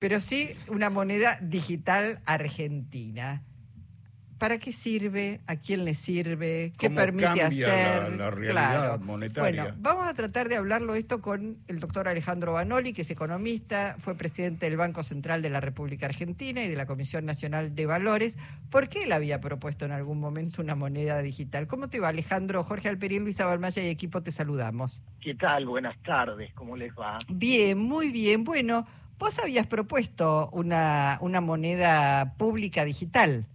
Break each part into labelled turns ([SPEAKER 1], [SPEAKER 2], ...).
[SPEAKER 1] pero sí una moneda digital argentina. ¿Para qué sirve? ¿A quién le sirve? ¿Qué
[SPEAKER 2] ¿Cómo
[SPEAKER 1] permite
[SPEAKER 2] cambia
[SPEAKER 1] hacer?
[SPEAKER 2] la- la realidad
[SPEAKER 1] Claro.
[SPEAKER 2] monetaria?
[SPEAKER 1] Bueno, vamos a tratar de hablarlo esto con el doctor Alejandro Banoli, que es economista, fue presidente del Banco Central de la República Argentina y de la Comisión Nacional de Valores. ¿Por qué él había propuesto en algún momento una moneda digital? ¿Cómo te va, Alejandro? Jorge Alperín, Luisa Balmaya y equipo, te saludamos.
[SPEAKER 3] ¿Qué tal? Buenas tardes, ¿cómo les va?
[SPEAKER 1] Bien, muy bien. Bueno, vos habías propuesto una, una moneda pública digital.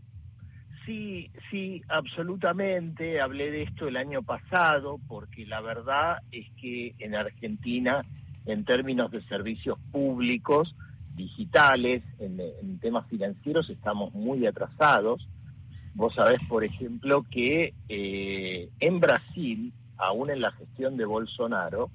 [SPEAKER 3] Sí, sí, absolutamente. Hablé de esto el año pasado porque la verdad es que en Argentina, en términos de servicios públicos, digitales, en, temas financieros, estamos muy atrasados. Vos sabés, por ejemplo, que eh, en Brasil, aún en la gestión de Bolsonaro,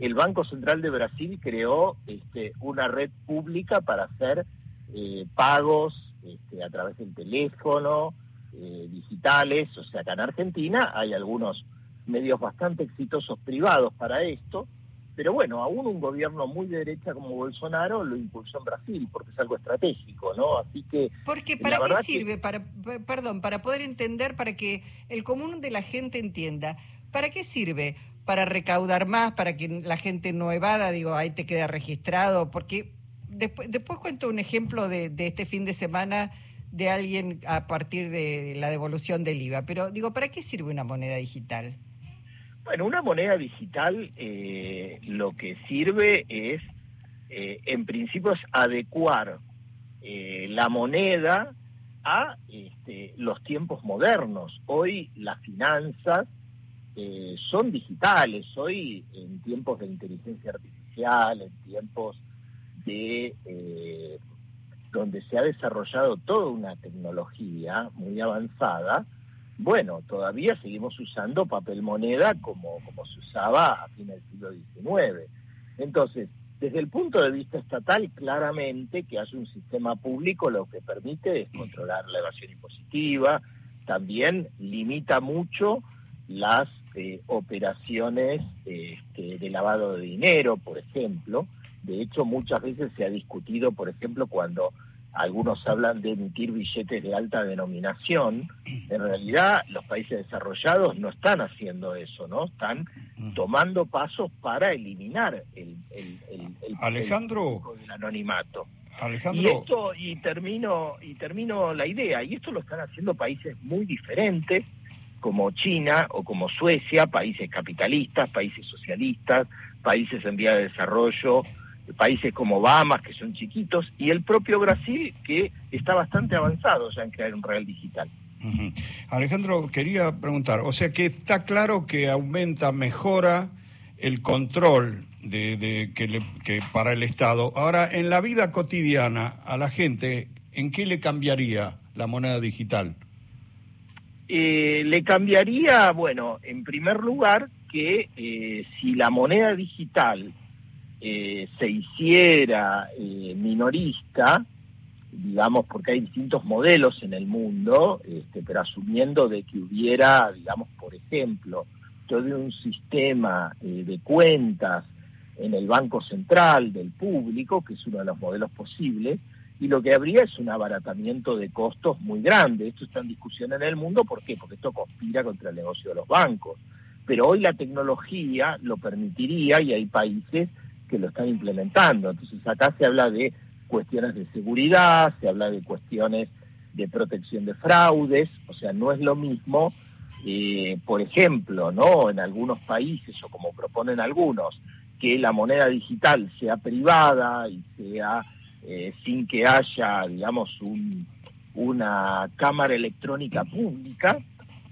[SPEAKER 3] el Banco Central de Brasil creó este, una red pública para hacer eh, pagos este, a través del teléfono, eh, digitales, o sea, acá en Argentina hay algunos medios bastante exitosos privados para esto, pero bueno, aún un gobierno muy de derecha como Bolsonaro lo impulsó en Brasil, porque es algo estratégico, ¿no? Así que
[SPEAKER 1] Porque ¿para qué
[SPEAKER 3] que-
[SPEAKER 1] sirve? Para, per- perdón, para poder entender, para que el común de la gente entienda. ¿Para qué sirve? Para recaudar más, para que la gente no evada, digo, ahí te queda registrado, porque después, después cuento un ejemplo de, de este fin de semana de alguien a partir de la devolución del IVA. Pero digo, ¿para qué sirve una moneda digital?
[SPEAKER 3] Bueno, una moneda digital eh, lo que sirve es, eh, en principio, es adecuar eh, la moneda a este, los tiempos modernos. Hoy las finanzas eh, son digitales, hoy en tiempos de inteligencia artificial, en tiempos de eh, donde se ha desarrollado toda una tecnología muy avanzada, bueno, todavía seguimos usando papel moneda como, como se usaba a fines del siglo XIX. Entonces, desde el punto de vista estatal, claramente que haya un sistema público lo que permite es controlar la evasión impositiva, también limita mucho las eh, operaciones este, de lavado de dinero, por ejemplo. De hecho, muchas veces se ha discutido, por ejemplo, cuando algunos hablan de emitir billetes de alta denominación, en realidad los países desarrollados no están haciendo eso, ¿no? Están tomando pasos para eliminar el, el, el, el-
[SPEAKER 2] Alejandro.
[SPEAKER 3] el anonimato. Y
[SPEAKER 2] Alejandro,
[SPEAKER 3] esto, y termino, y termino la idea, y esto lo están haciendo países muy diferentes, como China o como Suecia, países capitalistas, países socialistas, países en vía de desarrollo, países como Bahamas, que son chiquitos, y el propio Brasil, que está bastante avanzado ya en crear un real digital.
[SPEAKER 2] Alejandro, quería preguntar, o sea que está claro que aumenta, mejora el control de, de- que, le- que para el Estado. Ahora, en la vida cotidiana, a la gente, ¿en qué le cambiaría la moneda digital?
[SPEAKER 3] Eh, le cambiaría, bueno, en primer lugar, que eh, si la moneda digital eh, se hiciera eh, minorista, digamos, porque hay distintos modelos en el mundo, este, pero asumiendo de que hubiera, digamos, por ejemplo, todo un sistema eh, de cuentas en el Banco Central del público, que es uno de los modelos posibles, y lo que habría es un abaratamiento de costos muy grande. Esto está en discusión en el mundo, ¿por qué? Porque esto conspira contra el negocio de los bancos. Pero hoy la tecnología lo permitiría y hay países que lo están implementando. Entonces acá se habla de cuestiones de seguridad, se habla de cuestiones de protección de fraudes, o sea, no es lo mismo, eh, por ejemplo, ¿no? En algunos países, o como proponen algunos, que la moneda digital sea privada y sea eh, sin que haya, digamos, un, una cámara electrónica pública,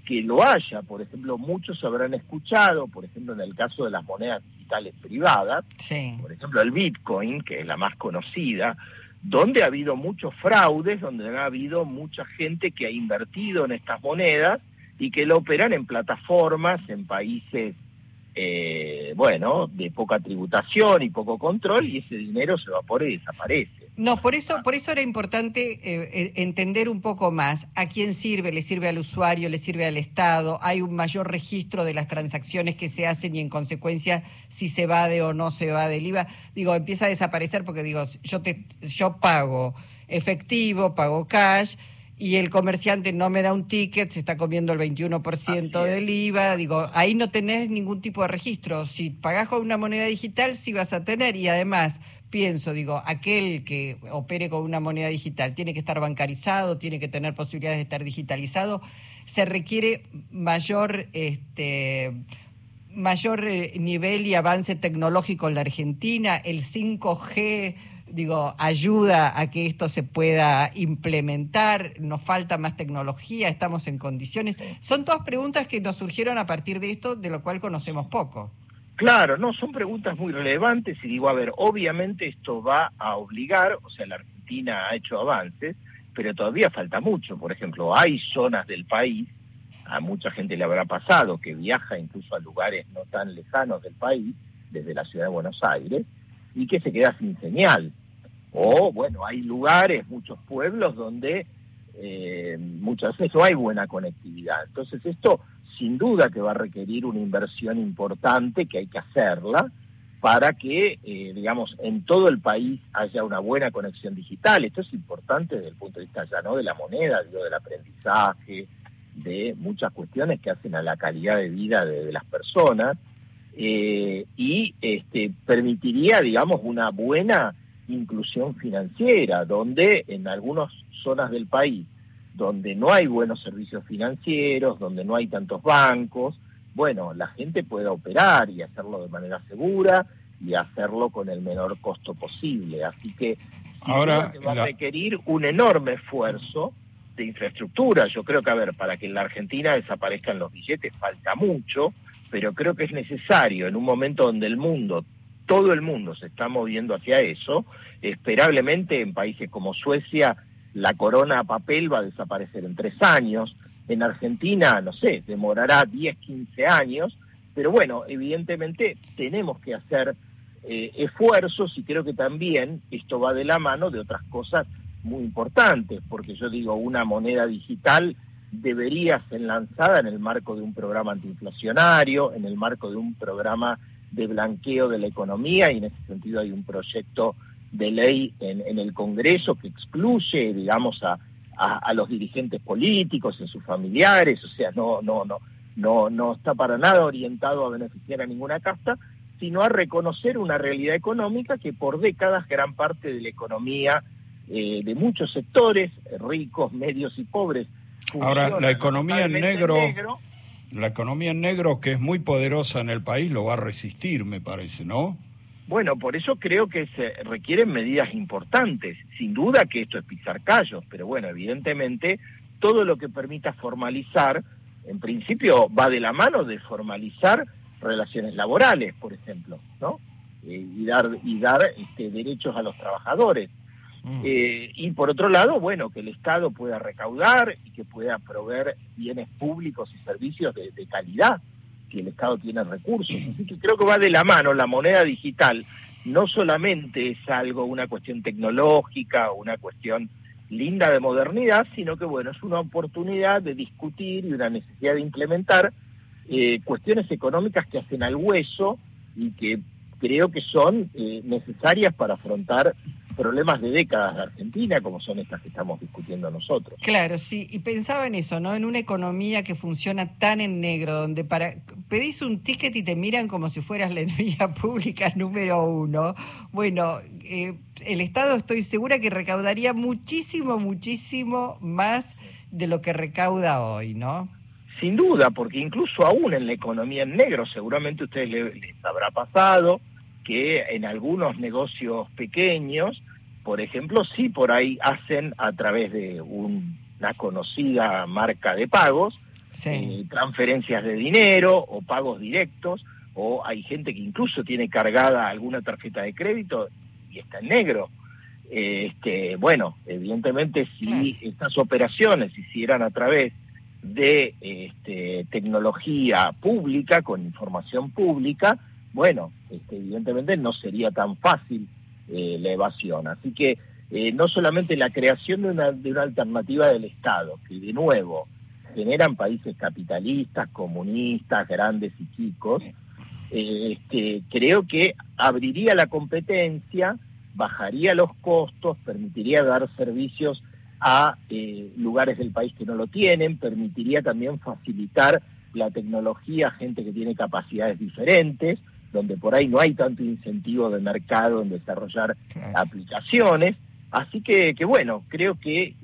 [SPEAKER 3] que lo haya. Por ejemplo, muchos habrán escuchado, por ejemplo, en el caso de las monedas digitales privadas,
[SPEAKER 1] Sí.
[SPEAKER 3] por ejemplo, el Bitcoin, que es la más conocida, donde ha habido muchos fraudes, donde ha habido mucha gente que ha invertido en estas monedas y que lo operan en plataformas en países, eh, bueno, de poca tributación y poco control, y ese dinero se evapora y desaparece.
[SPEAKER 1] No, por eso, por eso era importante eh, entender un poco más a quién sirve, le sirve al usuario, le sirve al Estado, hay un mayor registro de las transacciones que se hacen y en consecuencia si se va de o no se va del IVA. Digo, empieza a desaparecer porque digo, yo te, yo pago efectivo, pago cash y el comerciante no me da un ticket, se está comiendo el 21% del IVA, digo, ahí no tenés ningún tipo de registro. Si pagás con una moneda digital, sí vas a tener y además pienso, digo, aquel que opere con una moneda digital tiene que estar bancarizado, tiene que tener posibilidades de estar digitalizado, se requiere mayor, este, mayor eh, nivel y avance tecnológico en la Argentina, el 5G, digo, ayuda a que esto se pueda implementar, nos falta más tecnología, estamos en condiciones. Son todas preguntas que nos surgieron a partir de esto, de lo cual conocemos poco.
[SPEAKER 3] Claro, no, son preguntas muy relevantes y digo, a ver, obviamente esto va a obligar, o sea, la Argentina ha hecho avances, pero todavía falta mucho. Por ejemplo, hay zonas del país, a mucha gente le habrá pasado, que viaja incluso a lugares no tan lejanos del país, desde la ciudad de Buenos Aires, y que se queda sin señal. O, bueno, hay lugares, muchos pueblos donde eh, muchas veces no hay buena conectividad. Entonces esto sin duda que va a requerir una inversión importante, que hay que hacerla, para que, eh, digamos, en todo el país haya una buena conexión digital. Esto es importante desde el punto de vista ya no de la moneda, digo, del aprendizaje, de muchas cuestiones que hacen a la calidad de vida de, las personas, eh, y este, permitiría, digamos, una buena inclusión financiera, donde en algunas zonas del país donde no hay buenos servicios financieros, donde no hay tantos bancos, bueno, la gente pueda operar y hacerlo de manera segura y hacerlo con el menor costo posible. Así que ahora va a requerir un enorme esfuerzo de infraestructura. Yo creo que, a ver, para que en la Argentina desaparezcan los billetes falta mucho, pero creo que es necesario en un momento donde el mundo, todo el mundo se está moviendo hacia eso, esperablemente en países como Suecia la corona a papel va a desaparecer en tres años. En Argentina, no sé, demorará 10, 15 años. Pero bueno, evidentemente tenemos que hacer eh, esfuerzos y creo que también esto va de la mano de otras cosas muy importantes, porque yo digo, una moneda digital debería ser lanzada en el marco de un programa antiinflacionario, en el marco de un programa de blanqueo de la economía, y en ese sentido hay un proyecto de ley en, el Congreso que excluye, digamos, a, a, los dirigentes políticos, en sus familiares, o sea, no, no, no, no, no está para nada orientado a beneficiar a ninguna casta, sino a reconocer una realidad económica que por décadas gran parte de la economía eh, de muchos sectores, ricos, medios y pobres.
[SPEAKER 2] Ahora, la economía en negro, la economía en negro, que es muy poderosa en el país, lo va a resistir, me parece, ¿no?
[SPEAKER 3] Bueno, por eso creo que se requieren medidas importantes. Sin duda que esto es pisar callos, pero bueno, evidentemente todo lo que permita formalizar, en principio va de la mano de formalizar relaciones laborales, por ejemplo, ¿no? Eh, y dar y dar este, derechos a los trabajadores. Mm. Eh, y por otro lado, bueno, que el Estado pueda recaudar y que pueda proveer bienes públicos y servicios de calidad que el Estado tiene recursos. Así que creo que va de la mano la moneda digital. No solamente es algo, una cuestión tecnológica, una cuestión linda de modernidad, sino que bueno, es una oportunidad de discutir y una necesidad de implementar eh, cuestiones económicas que hacen al hueso y que creo que son eh, necesarias para afrontar problemas de décadas de Argentina, como son estas que estamos discutiendo nosotros.
[SPEAKER 1] Claro, sí, y pensaba en eso, ¿no? En una economía que funciona tan en negro, donde para pedís un ticket y te miran como si fueras la enemiga pública número uno. Bueno, eh, el Estado estoy segura que recaudaría muchísimo, muchísimo más de lo que recauda hoy, ¿no?
[SPEAKER 3] Sin duda, porque incluso aún en la economía en negro, seguramente a ustedes les habrá pasado que en algunos negocios pequeños por ejemplo, sí por ahí hacen a través de una conocida marca de pagos, eh, transferencias de dinero o pagos directos, o hay gente que incluso tiene cargada alguna tarjeta de crédito y está en negro. este, bueno, evidentemente si estas operaciones se hicieran a través de este, tecnología pública, con información pública, bueno, este, evidentemente no sería tan fácil eh, la evasión. Así que eh, no solamente la creación de una, de una alternativa del Estado, que de nuevo generan países capitalistas, comunistas, grandes y chicos, eh, este, creo que abriría la competencia, bajaría los costos, permitiría dar servicios a eh, lugares del país que no lo tienen, permitiría también facilitar la tecnología a gente que tiene capacidades diferentes, donde por ahí no hay tanto incentivo de mercado en desarrollar aplicaciones. Así que, que, bueno, creo que eh,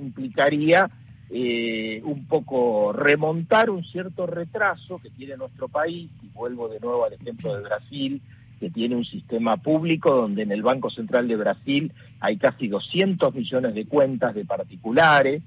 [SPEAKER 3] implicaría eh, un poco remontar un cierto retraso que tiene nuestro país, y vuelvo de nuevo al ejemplo de Brasil, que tiene un sistema público donde en el Banco Central de Brasil hay casi 200 millones de cuentas de particulares,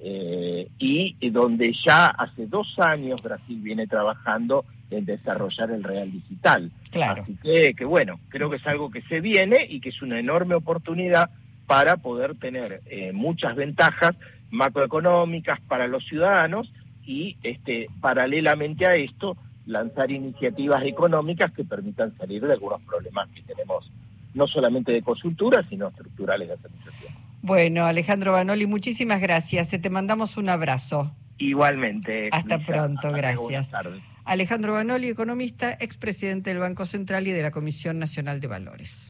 [SPEAKER 3] eh, y donde ya hace dos años Brasil viene trabajando en desarrollar el real digital.
[SPEAKER 1] Claro.
[SPEAKER 3] Así que, que bueno, creo que es algo que se viene y que es una enorme oportunidad para poder tener eh, muchas ventajas macroeconómicas para los ciudadanos y este paralelamente a esto lanzar iniciativas económicas que permitan salir de algunos problemas que tenemos no solamente de consultura, sino estructurales de administración.
[SPEAKER 1] Bueno, Alejandro Banoli, muchísimas gracias. Te mandamos un abrazo.
[SPEAKER 3] Igualmente.
[SPEAKER 1] Hasta pronto, gracias. Alejandro Banoli, economista, expresidente del Banco Central y de la Comisión Nacional de Valores.